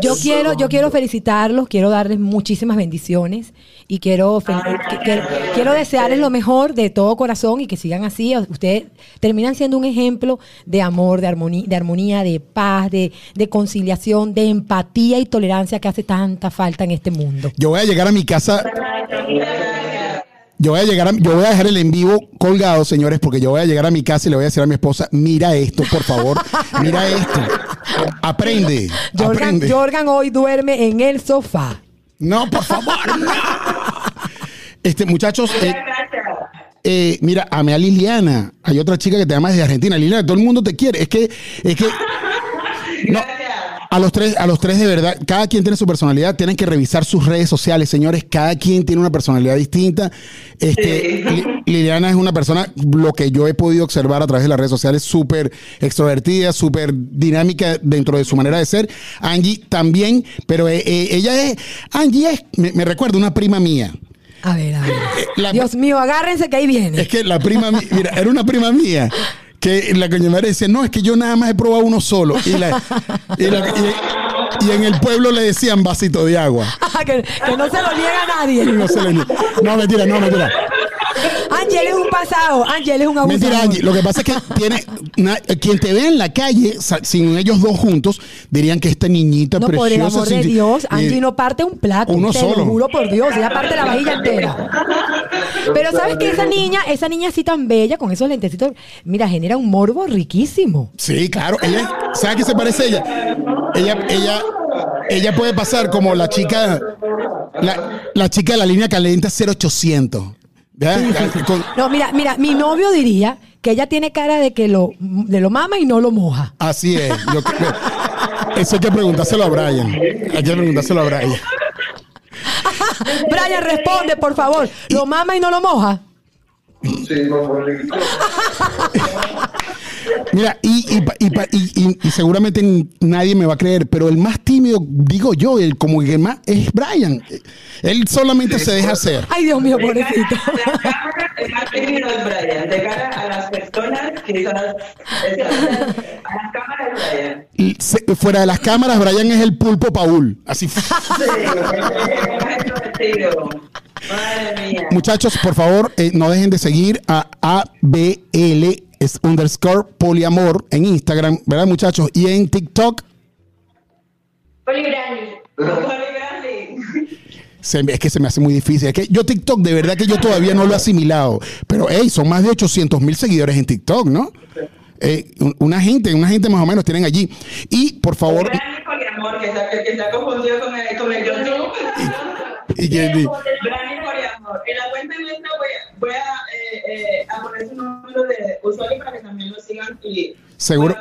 Yo quiero, yo quiero felicitarlos, quiero darles muchísimas bendiciones y quiero, quiero desearles lo mejor de todo corazón y que sigan así. Ustedes terminan siendo un ejemplo de amor, de armonía, de, armonía, de paz, de, de conciliación, de empatía y tolerancia que hace tanta falta en este mundo. Yo voy a llegar a mi casa. Yo voy a llegar a, yo voy a dejar el en vivo colgado, señores, porque yo voy a llegar a mi casa y le voy a decir a mi esposa, mira esto, por favor, mira esto. Aprende. Jorgan, Jorgan hoy duerme en el sofá. No, por favor, Este, muchachos, eh, eh, mira, ame a Liliana. Hay otra chica que te llama desde Argentina. Liliana, todo el mundo te quiere. Es que, es que. No, a los tres, a los tres de verdad, cada quien tiene su personalidad, tienen que revisar sus redes sociales, señores, cada quien tiene una personalidad distinta. Este, Liliana es una persona, lo que yo he podido observar a través de las redes sociales, súper extrovertida, súper dinámica dentro de su manera de ser. Angie también, pero eh, eh, ella es, Angie es, me, recuerda una prima mía. A ver, a ver. Eh, Dios mío, agárrense que ahí viene. Es que la prima mía, mira, era una prima mía (laughs) que la coña madre decía, no, es que yo nada más he probado uno solo. Y, y, en el pueblo le decían vasito de agua. (laughs) que, que, no se lo niega a nadie. No, se le, no, mentira, no, mentira. Ángel es un pasado, Ángel es un abusador. Mentira, Ángel. Lo que pasa es que (laughs) tiene quien te ve en la calle sin ellos dos juntos dirían que esta niñita no. Por el amor de Dios, Angie no parte un plato. Uno te solo. Lo juro por Dios, ella parte la vajilla entera. Pero sabes que esa niña, esa niña así tan bella con esos lentecitos, mira, genera un morbo riquísimo. Sí, claro. Ella, ¿sabes qué se parece ella? Ella, ella, ella puede pasar como la chica, la, la chica de la línea caliente 0800. No, mira, mira, mi novio diría que ella tiene cara de que lo, de lo mama y no lo moja. Así es. eso hay que preguntárselo a Brian. Hay que preguntárselo a Brian. (laughs) Brian, responde, por favor. ¿Lo mama y no lo moja? Sí, y, (laughs) y, pa- y pa- y- y- y seguramente nadie me va a creer, pero el más tímido, digo yo, el como que más es Brian. Él solamente se deja hacer. Ay, Dios mío, De cara pobrecito. a la cámara, el más tímido es Brian. De cara a las personas, quizás. A las cámaras es Brian. Fuera de las cámaras, Brian es el pulpo Paul. Así. Sí. Madre mía. Muchachos, por favor, eh, no dejen de seguir a ABL es underscore poliamor en Instagram, ¿verdad, muchachos? Y en TikTok. Poli Granny. (laughs) Poli Granny. Se me- es que se me hace muy difícil. Es que yo TikTok, de verdad que yo todavía no lo he asimilado. Pero, hey, son más de 800 mil seguidores en TikTok, ¿no? Eh, un- una gente, una gente más o menos tienen allí. Y, por favor, poliamor, que está, que está confundido con el, con el YouTube. y Granny En la cuenta nuestra voy, voy a, eh, eh, a poner su número de usuario para que también lo sigan y Seguro.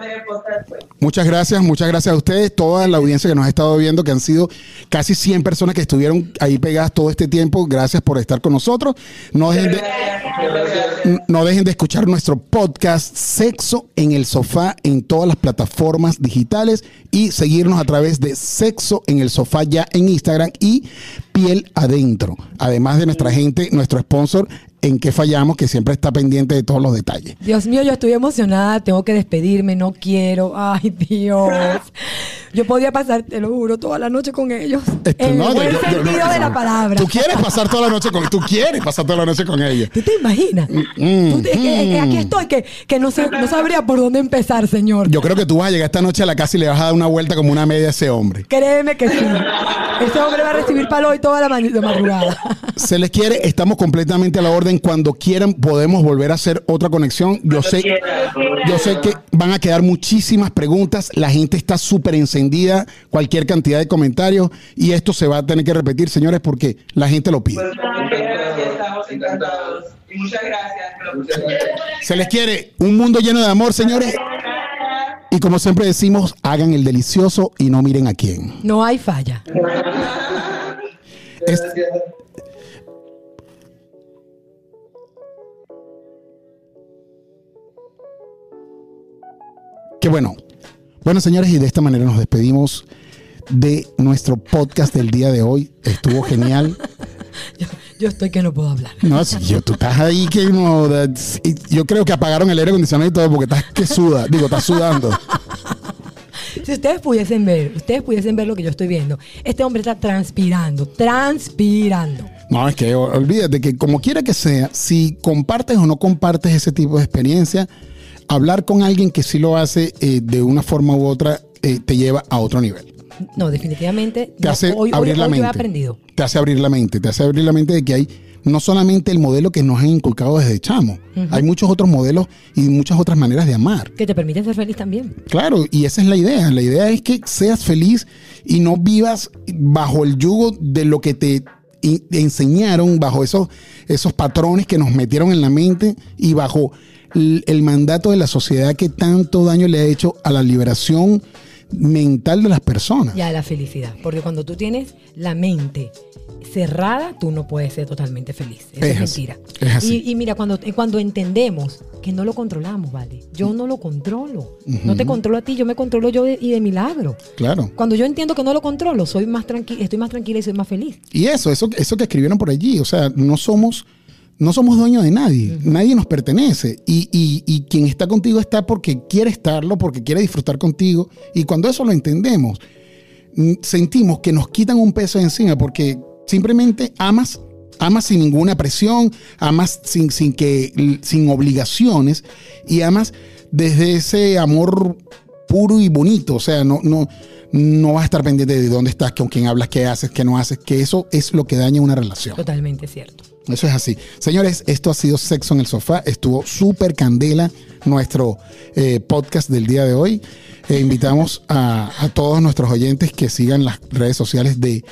pues. Muchas gracias, muchas gracias a ustedes, toda la audiencia que nos ha estado viendo, que han sido casi 100 personas que estuvieron ahí pegadas todo este tiempo. Gracias por estar con nosotros. No dejen de, no dejen de escuchar nuestro podcast Sexo en el Sofá en todas las plataformas digitales y seguirnos a través de Sexo en el Sofá ya en Instagram y Piel Adentro. Además de nuestra gente, nuestro sponsor en que fallamos, que siempre está pendiente de todos los detalles. Dios mío, yo estoy emocionada, tengo que despedirme, no quiero. Ay, Dios. (laughs) Yo podía pasar, te lo juro, toda la noche con ellos. Este, en no, el buen yo- yo- sentido de la palabra. Tú quieres pasar toda la noche con tú quieres pasar toda la noche con ella. ¿Tú te imaginas? Mm, Tú te- que- que aquí estoy, que, que no, sé, no sabría por dónde empezar, señor. Yo creo que tú vas a llegar esta noche a la casa y le vas a dar una vuelta como una media a ese hombre. Créeme que sí. Ese hombre va a recibir palo hoy toda la madrugada. Se les quiere, estamos completamente a la orden. Cuando quieran podemos volver a hacer otra conexión. Yo sé, yo sé que van a quedar muchísimas preguntas. La gente está súper encendida. Cualquier cantidad de comentarios y esto se va a tener que repetir, señores, porque la gente lo pide. Pues muchas gracias. Se les quiere un mundo lleno de amor, señores. Y como siempre decimos, hagan el delicioso y no miren a quién. No hay falla. Es- Qué bueno. Bueno, señores, y de esta manera nos despedimos de nuestro podcast del día de hoy. Estuvo genial. (laughs) Yo, yo estoy que no puedo hablar. No, si yo, tú estás ahí que no. Yo creo que apagaron el aire acondicionado y todo porque estás que suda. Digo, estás sudando. (laughs) Si ustedes pudiesen ver, ustedes pudiesen ver lo que yo estoy viendo. Este hombre está transpirando, transpirando. No, es que olvídate que como quiera que sea, si compartes o no compartes ese tipo de experiencia, hablar con alguien que sí lo hace eh, de una forma u otra eh, te lleva a otro nivel. No, definitivamente. Te no, hace hoy, hoy- abrir la hoy yo mente. he aprendido. Te hace abrir la mente, te hace abrir la mente de que hay no solamente el modelo que nos han inculcado desde chamo, hay muchos otros modelos y muchas otras maneras de amar. Que te permiten ser feliz también. Claro, y esa es la idea. La idea es que seas feliz y no vivas bajo el yugo de lo que te enseñaron, bajo esos, esos patrones que nos metieron en la mente y bajo el mandato de la sociedad que tanto daño le ha hecho a la liberación mental de las personas. Y a la felicidad. Porque cuando tú tienes la mente cerrada, tú no puedes ser totalmente feliz. Eso es, Es así, mentira. es así. Y, y mira, cuando, cuando entendemos que no lo controlamos, ¿vale? Yo no lo controlo. No te controlo a ti, yo me controlo yo de- y de milagro. Claro. Cuando yo entiendo que no lo controlo, soy más tranquila, estoy más tranquila y soy más feliz. Y eso, eso, eso que escribieron por allí, o sea, no somos, no somos dueños de nadie, nadie nos pertenece. Y, y- y quien está contigo está porque quiere estarlo, porque quiere disfrutar contigo. Y cuando eso lo entendemos, sentimos que nos quitan un peso de encima porque simplemente amas, amas sin ninguna presión, amas sin, sin, que, sin obligaciones y amas desde ese amor puro y bonito. O sea, no, no, no vas a estar pendiente de dónde estás, con quién hablas, qué haces, qué no haces, que eso es lo que daña una relación. Totalmente cierto. Eso es así. Señores, esto ha sido Sexo en el Sofá. Estuvo súper candela nuestro eh, podcast del día de hoy. Eh, invitamos a, todos nuestros oyentes que sigan las redes sociales de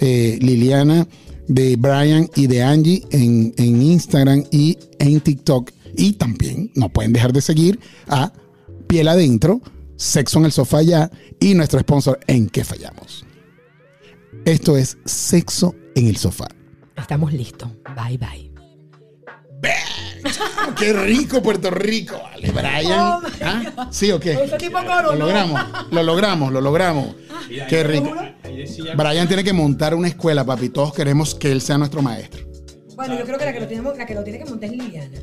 eh, Liliana, de Brian y de Angie en, en Instagram y en TikTok. Y también no pueden dejar de seguir a Piel Adentro, Sexo en el Sofá ya y nuestro sponsor En qué fallamos. Esto es Sexo en el Sofá. Estamos listos. Bye, bye. Qué rico Puerto Rico, vale, Brian. Oh, ¿Ah? ¿Sí o qué? Lo logramos, lo logramos, lo logramos. Mira, Qué rico. Brian tiene que montar una escuela, papi. Todos queremos que él sea nuestro maestro. Bueno, yo creo que la que lo, tenemos, la que lo tiene que montar es Liliana.